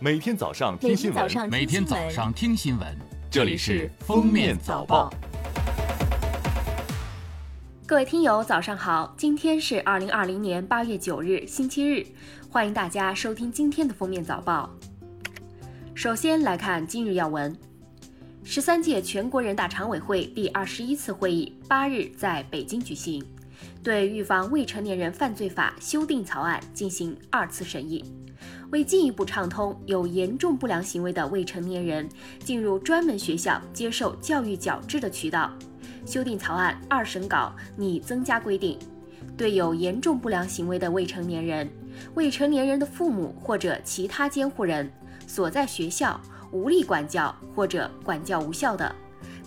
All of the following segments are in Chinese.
每天早上听新闻，每天早上听新闻，这里是《封面早报》。各位听友，早上好！今天是二零二零年八月九日，星期日，欢迎大家收听今天的《封面早报》。首先来看今日要闻：十三届全国人大常委会第二十一次会议八日在北京举行。对《预防未成年人犯罪法》修订草案进行二次审议，为进一步畅通有严重不良行为的未成年人进入专门学校接受教育矫治的渠道，修订草案二审稿拟增加规定：对有严重不良行为的未成年人、未成年人的父母或者其他监护人所在学校无力管教或者管教无效的，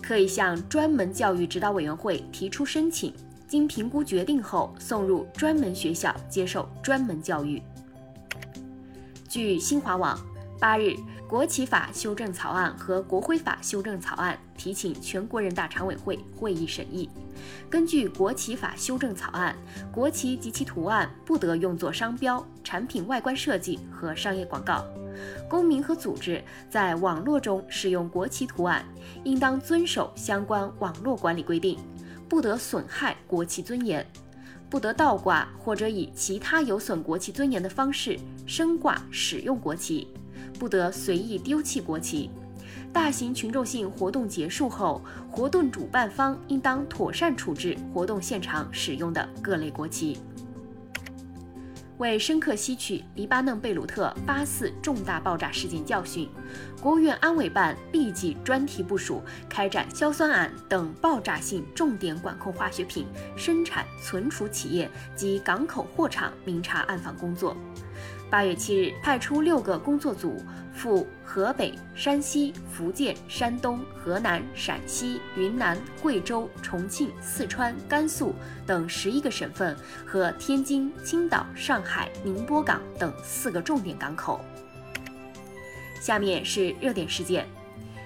可以向专门教育指导委员会提出申请。经评估决定后，送入专门学校接受专门教育。据新华网，八日，国旗法修正草案和国徽法修正草案提请全国人大常委会会议审议。根据国旗法修正草案，国旗及其图案不得用作商标、产品外观设计和商业广告。公民和组织在网络中使用国旗图案，应当遵守相关网络管理规定。不得损害国旗尊严，不得倒挂或者以其他有损国旗尊严的方式升挂使用国旗，不得随意丢弃国旗。大型群众性活动结束后，活动主办方应当妥善处置活动现场使用的各类国旗。为深刻吸取黎巴嫩贝鲁特八四重大爆炸事件教训，国务院安委办立即专题部署开展硝酸铵等爆炸性重点管控化学品生产存储企业及港口货场明察暗访工作。八月七日，派出六个工作组赴河北、山西、福建、山东、河南、陕西、云南、贵州、重庆、四川、甘肃等十一个省份和天津、青岛、上海、宁波港等四个重点港口。下面是热点事件：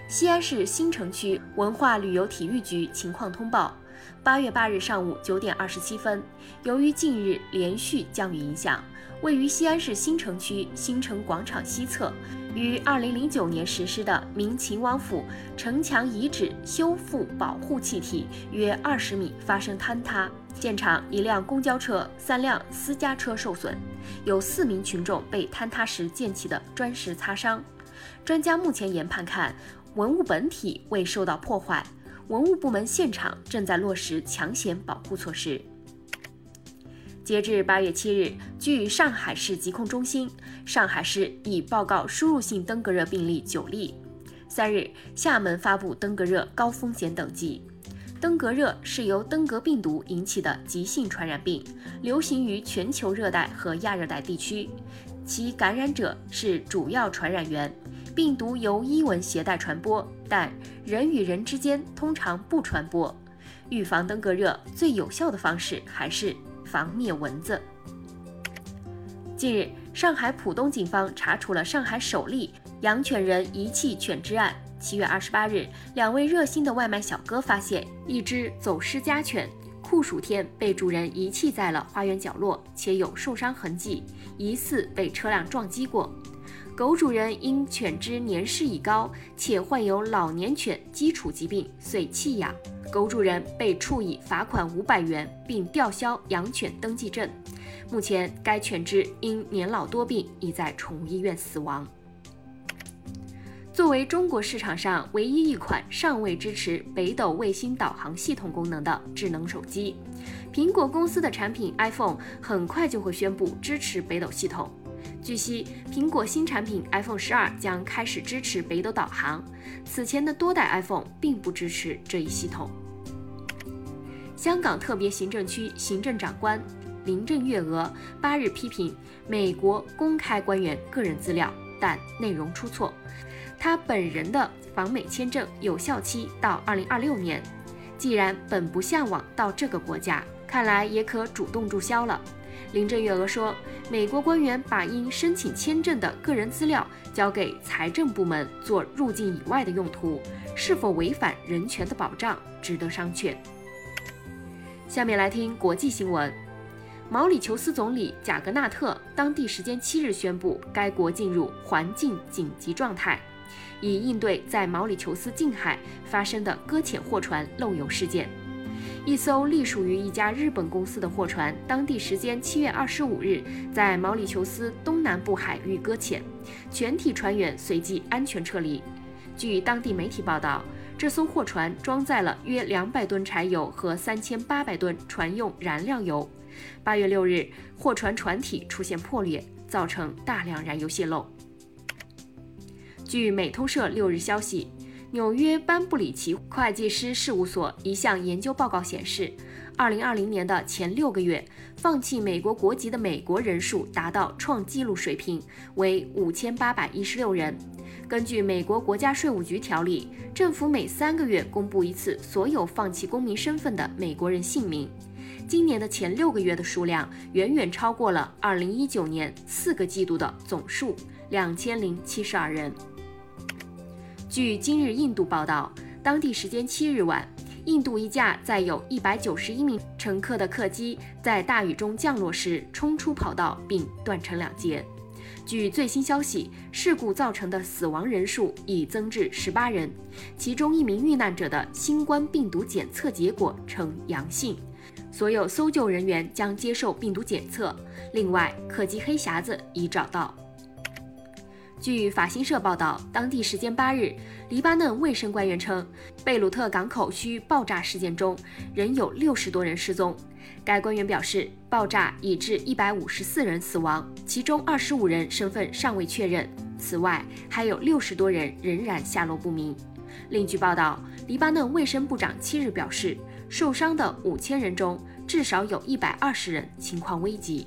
西安市新城区文化旅游体育局情况通报。八月八日上午九点二十七分，由于近日连续降雨影响，位于西安市新城区新城广场西侧，于二零零九年实施的明秦王府城墙遗址修复保护气体约二十米发生坍塌，现场一辆公交车、三辆私家车受损，有四名群众被坍塌时溅起的砖石擦伤。专家目前研判看，文物本体未受到破坏。文物部门现场正在落实抢险保护措施。截至八月七日，据上海市疾控中心，上海市已报告输入性登革热病例九例。三日，厦门发布登革热高风险等级。登革热是由登革病毒引起的急性传染病，流行于全球热带和亚热带地区，其感染者是主要传染源。病毒由伊蚊携带传播，但人与人之间通常不传播。预防登革热最有效的方式还是防灭蚊子。近日，上海浦东警方查处了上海首例养犬人遗弃犬只案。七月二十八日，两位热心的外卖小哥发现一只走失家犬酷暑天被主人遗弃在了花园角落，且有受伤痕迹，疑似被车辆撞击过。狗主人因犬只年事已高，且患有老年犬基础疾病，遂弃养。狗主人被处以罚款五百元，并吊销养犬登记证。目前，该犬只因年老多病，已在宠物医院死亡。作为中国市场上唯一一款尚未支持北斗卫星导航系统功能的智能手机，苹果公司的产品 iPhone 很快就会宣布支持北斗系统。据悉，苹果新产品 iPhone 十二将开始支持北斗导航。此前的多代 iPhone 并不支持这一系统。香港特别行政区行政长官林郑月娥八日批评美国公开官员个人资料，但内容出错。他本人的访美签证有效期到二零二六年，既然本不向往到这个国家，看来也可主动注销了。林郑月娥说：“美国官员把因申请签证的个人资料交给财政部门做入境以外的用途，是否违反人权的保障，值得商榷。”下面来听国际新闻。毛里求斯总理贾格纳特当地时间七日宣布，该国进入环境紧急状态，以应对在毛里求斯近海发生的搁浅货船漏油事件。一艘隶属于一家日本公司的货船，当地时间七月二十五日在毛里求斯东南部海域搁浅，全体船员随即安全撤离。据当地媒体报道，这艘货船装载了约两百吨柴油和三千八百吨船用燃料油。八月六日，货船船体出现破裂，造成大量燃油泄漏。据美通社六日消息。纽约班布里奇会计师事务所一项研究报告显示，2020年的前六个月，放弃美国国籍的美国人数达到创纪录水平，为5816人。根据美国国家税务局条例，政府每三个月公布一次所有放弃公民身份的美国人姓名。今年的前六个月的数量远远超过了2019年四个季度的总数，2072人。据今日印度报道，当地时间七日晚，印度一架载有一百九十一名乘客的客机在大雨中降落时冲出跑道并断成两截。据最新消息，事故造成的死亡人数已增至十八人，其中一名遇难者的新冠病毒检测结果呈阳性，所有搜救人员将接受病毒检测。另外，客机黑匣子已找到。据法新社报道，当地时间八日，黎巴嫩卫生官员称，贝鲁特港口区爆炸事件中仍有六十多人失踪。该官员表示，爆炸已致一百五十四人死亡，其中二十五人身份尚未确认。此外，还有六十多人仍然下落不明。另据报道，黎巴嫩卫生部长七日表示，受伤的五千人中，至少有一百二十人情况危急。